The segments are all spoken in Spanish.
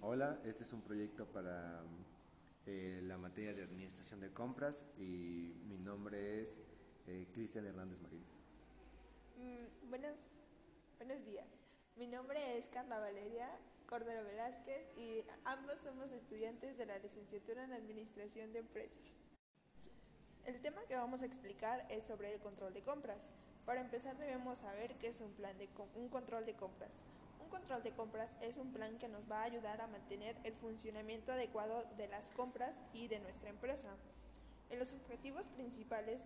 hola, este es un proyecto para eh, la materia de administración de compras y mi nombre es eh, Cristian Hernández Marín. Mm, buenos, buenos días. Mi nombre es Carla Valeria Cordero Velázquez y ambos somos estudiantes de la licenciatura en Administración de Empresas. El tema que vamos a explicar es sobre el control de compras. Para empezar debemos saber qué es un plan de un control de compras. Control de compras es un plan que nos va a ayudar a mantener el funcionamiento adecuado de las compras y de nuestra empresa. En los objetivos principales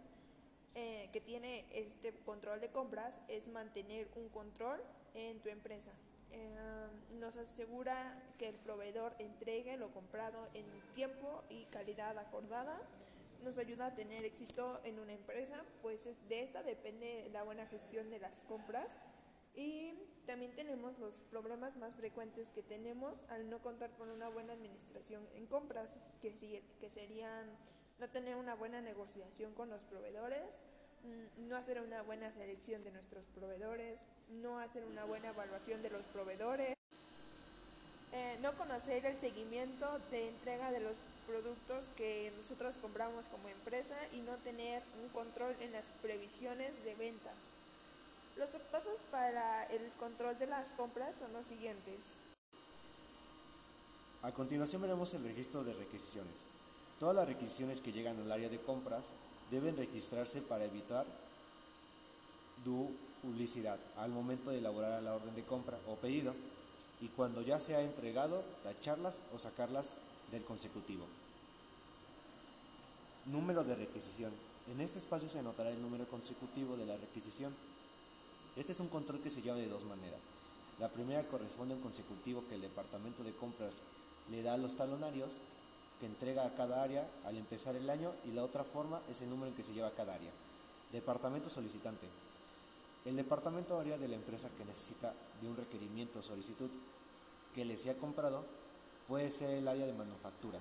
eh, que tiene este control de compras es mantener un control en tu empresa. Eh, nos asegura que el proveedor entregue lo comprado en tiempo y calidad acordada nos ayuda a tener éxito en una empresa, pues de esta depende la buena gestión de las compras y también tenemos los problemas más frecuentes que tenemos al no contar con una buena administración en compras, que, que serían no tener una buena negociación con los proveedores, mm, no hacer una buena selección de nuestros proveedores, no hacer una buena evaluación de los proveedores, eh, no conocer el seguimiento de entrega de los productos que nosotros compramos como empresa y no tener un control en las previsiones de ventas. Los pasos para el control de las compras son los siguientes. A continuación veremos el registro de requisiciones. Todas las requisiciones que llegan al área de compras deben registrarse para evitar duplicidad al momento de elaborar la orden de compra o pedido y cuando ya se ha entregado, tacharlas o sacarlas del consecutivo. Número de requisición. En este espacio se anotará el número consecutivo de la requisición. Este es un control que se lleva de dos maneras. La primera corresponde a un consecutivo que el departamento de compras le da a los talonarios que entrega a cada área al empezar el año y la otra forma es el número en que se lleva cada área. Departamento solicitante. El departamento área de la empresa que necesita de un requerimiento o solicitud que le sea comprado puede ser el área de manufactura.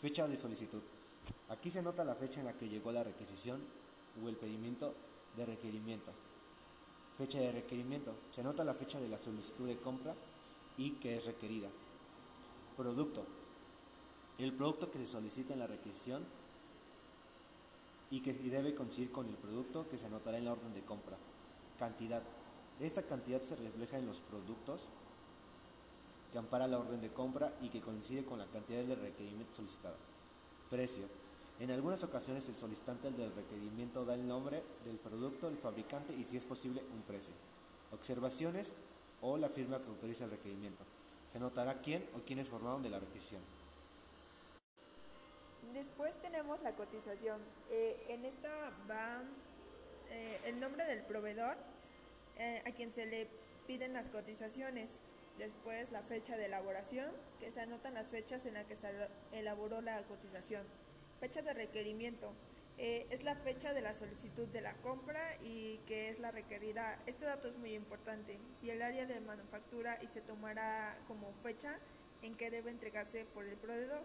Fecha de solicitud. Aquí se nota la fecha en la que llegó la requisición o el pedimiento de requerimiento. Fecha de requerimiento. Se nota la fecha de la solicitud de compra y que es requerida. Producto. El producto que se solicita en la requisición y que debe coincidir con el producto que se anotará en la orden de compra. Cantidad. Esta cantidad se refleja en los productos que ampara la orden de compra y que coincide con la cantidad de requerimiento solicitado. Precio. En algunas ocasiones el solicitante del requerimiento da el nombre del producto, el fabricante y si es posible un precio. Observaciones o la firma que autoriza el requerimiento. Se notará quién o quiénes formaron de la requisición. Después tenemos la cotización. Eh, en esta va eh, el nombre del proveedor eh, a quien se le piden las cotizaciones. Después la fecha de elaboración, que se anotan las fechas en las que se elaboró la cotización. Fecha de requerimiento. Eh, es la fecha de la solicitud de la compra y que es la requerida. Este dato es muy importante. Si el área de manufactura y se tomará como fecha en que debe entregarse por el proveedor.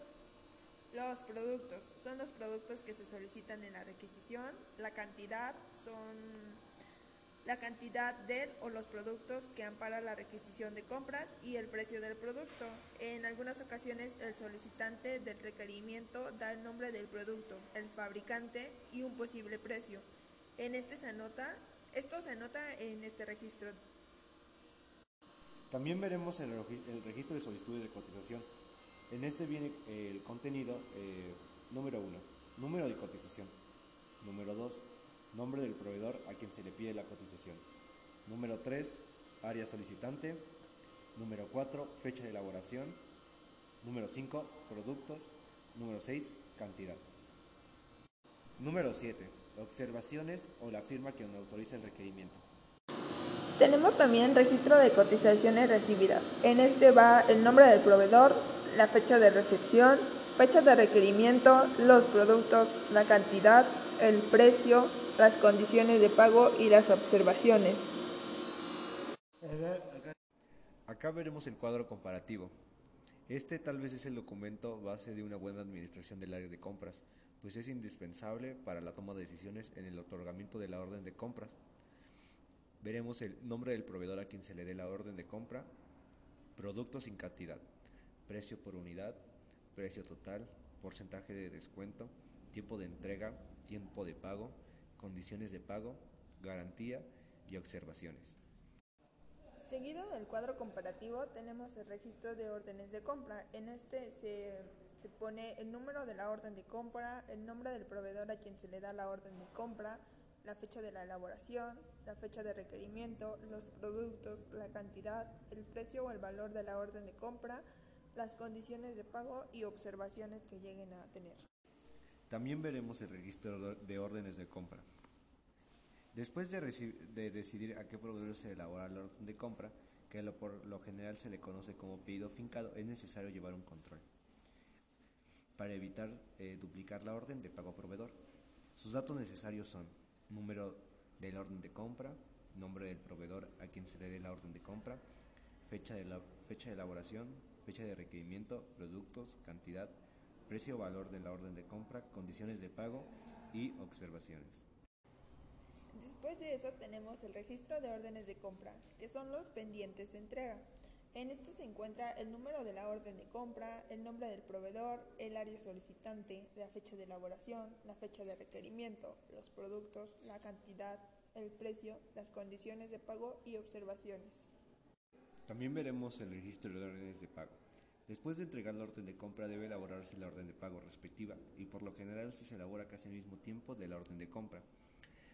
Los productos son los productos que se solicitan en la requisición. La cantidad son la cantidad del o los productos que ampara la requisición de compras y el precio del producto. En algunas ocasiones el solicitante del requerimiento da el nombre del producto, el fabricante y un posible precio. En este se anota, esto se anota en este registro. También veremos el, registro de solicitudes de cotización. En este viene el contenido eh, número 1, número de cotización. Número 2, nombre del proveedor a quien se le pide la cotización. Número 3, área solicitante. Número 4, fecha de elaboración. Número 5, productos. Número 6, cantidad. Número 7, observaciones o la firma que autoriza el requerimiento. Tenemos también registro de cotizaciones recibidas. En este va el nombre del proveedor, la fecha de recepción, fecha de requerimiento, los productos, la cantidad, el precio, las condiciones de pago y las observaciones. Acá veremos el cuadro comparativo. Este tal vez es el documento base de una buena administración del área de compras, pues es indispensable para la toma de decisiones en el otorgamiento de la orden de compras. Veremos el nombre del proveedor a quien se le dé la orden de compra, productos sin cantidad. precio por unidad, precio total, porcentaje de descuento, tiempo de entrega, tiempo de pago, condiciones de pago, garantía y observaciones. Seguido del cuadro comparativo tenemos el registro de órdenes de compra. En este se, se, pone el número de la orden de compra, el nombre del proveedor a quien se le da la orden de compra, la fecha de la elaboración, la fecha de requerimiento, los productos, la cantidad, el precio o el valor de la orden de compra, las condiciones de pago y observaciones que lleguen a tener. También veremos el registro de órdenes de compra. Después de, de, decidir a qué proveedor se elabora la orden de compra, que lo, por lo general se le conoce como pedido fincado, es necesario llevar un control para evitar eh, duplicar la orden de pago a proveedor. Sus datos necesarios son número de orden de compra, nombre del proveedor a quien se le dé la orden de compra, fecha de, la, fecha de elaboración, fecha de requerimiento, productos, cantidad, precio o valor de la orden de compra, condiciones de pago y observaciones. Después de eso tenemos el registro de órdenes de compra, que son los pendientes de entrega. En este se encuentra el número de la orden de compra, el nombre del proveedor, el área solicitante, la fecha de elaboración, la fecha de requerimiento, los productos, la cantidad, el precio, las condiciones de pago y observaciones. También veremos el registro de órdenes de pago. Después de entregar la orden de compra debe elaborarse la orden de pago respectiva y por lo general se elabora casi al mismo tiempo de la orden de compra.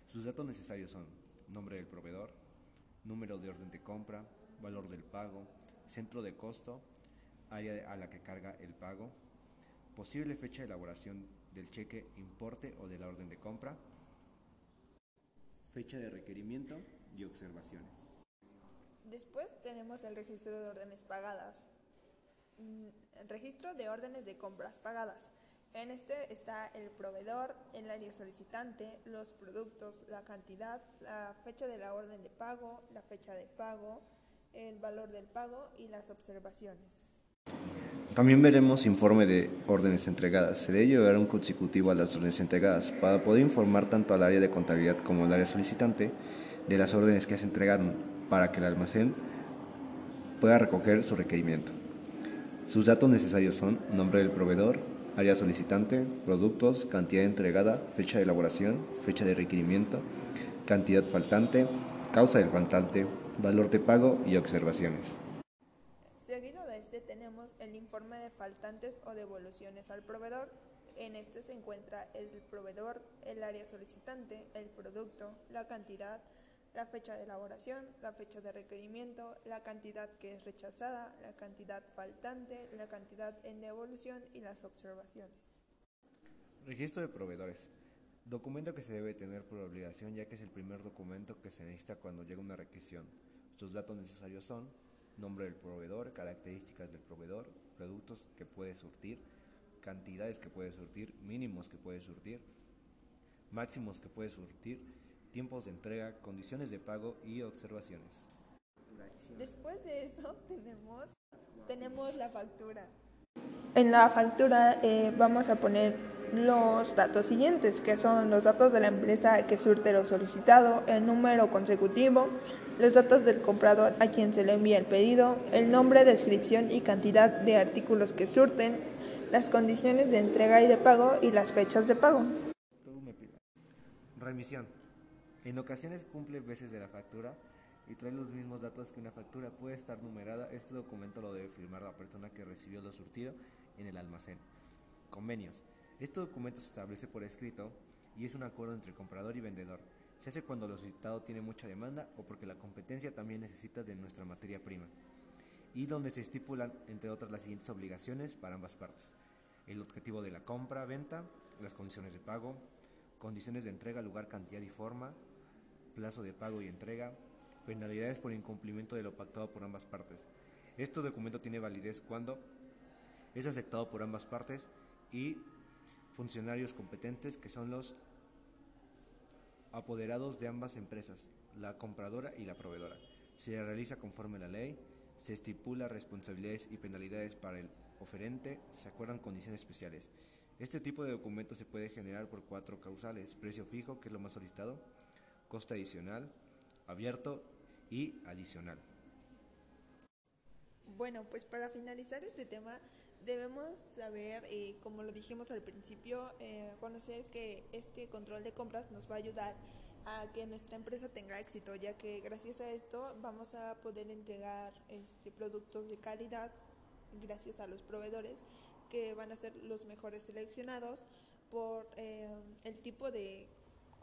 Sus datos necesarios son nombre del proveedor, número de orden de compra, valor del pago, centro de costo, área a la que carga el pago, posible fecha de elaboración del cheque, importe o de la orden de compra, fecha de requerimiento y observaciones. Después tenemos el registro de órdenes pagadas. Mm, registro de órdenes de compras pagadas. En este está el proveedor, el área solicitante, los productos, la cantidad, la fecha de la orden de pago, la fecha de pago, el valor del pago y las observaciones. También veremos informe de órdenes entregadas. Se debe llevar un consecutivo a las órdenes entregadas para poder informar tanto al área de contabilidad como al área solicitante de las órdenes que se entregaron para que el almacén pueda recoger su requerimiento. Sus datos necesarios son nombre del proveedor, área solicitante, productos, cantidad entregada, fecha de elaboración, fecha de requerimiento, cantidad faltante, causa del faltante, valor de pago y observaciones. Seguido de este tenemos el informe de faltantes o devoluciones al proveedor. En este se encuentra el proveedor, el área solicitante, el producto, la cantidad, la fecha de elaboración, la fecha de requerimiento, la cantidad que es rechazada, la cantidad faltante, la cantidad en devolución y las observaciones. Registro de proveedores. Documento que se debe tener por obligación ya que es el primer documento que se necesita cuando llega una requisición. Sus datos necesarios son nombre del proveedor, características del proveedor, productos que puede surtir, cantidades que puede surtir, mínimos que puede surtir, máximos que puede surtir, tiempos de entrega, condiciones de pago y observaciones. Después de eso tenemos, tenemos la factura. En la factura eh, vamos a poner los datos siguientes, que son los datos de la empresa que surte lo solicitado, el número consecutivo, los datos del comprador a quien se le envía el pedido, el nombre, descripción y cantidad de artículos que surten, las condiciones de entrega y de pago y las fechas de pago. Remisión. En ocasiones cumple veces de la factura y trae los mismos datos que una factura. Puede estar numerada. Este documento lo debe firmar la persona que recibió lo surtido en el almacén. Convenios. Este documento se establece por escrito y es un acuerdo entre comprador y vendedor. Se hace cuando lo solicitado tiene mucha demanda o porque la competencia también necesita de nuestra materia prima. Y donde se estipulan, entre otras, las siguientes obligaciones para ambas partes. El objetivo de la compra, venta, las condiciones de pago, condiciones de entrega, lugar, cantidad y forma, plazo de pago y entrega, penalidades por incumplimiento de lo pactado por ambas partes. Este documento tiene validez cuando es aceptado por ambas partes y funcionarios competentes que son los apoderados de ambas empresas, la compradora y la proveedora. Se realiza conforme a la ley, se estipula responsabilidades y penalidades para el oferente, se acuerdan condiciones especiales. Este tipo de documento se puede generar por cuatro causales, precio fijo, que es lo más solicitado, coste adicional, abierto y adicional. Bueno, pues para finalizar este tema debemos saber, eh, como lo dijimos al principio, eh, conocer que este control de compras nos va a ayudar a que nuestra empresa tenga éxito, ya que gracias a esto vamos a poder entregar este, productos de calidad gracias a los proveedores que van a ser los mejores seleccionados por eh, el tipo de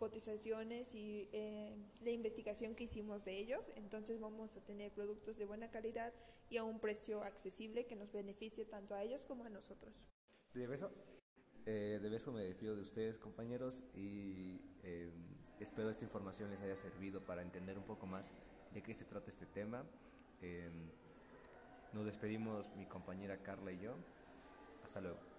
cotizaciones y eh, la investigación que hicimos de ellos. Entonces vamos a tener productos de buena calidad y a un precio accesible que nos beneficie tanto a ellos como a nosotros. De beso, eh, de beso me despido de ustedes compañeros y eh, espero esta información les haya servido para entender un poco más de qué se trata este tema. nos despedimos mi compañera Carla y yo. Hasta luego.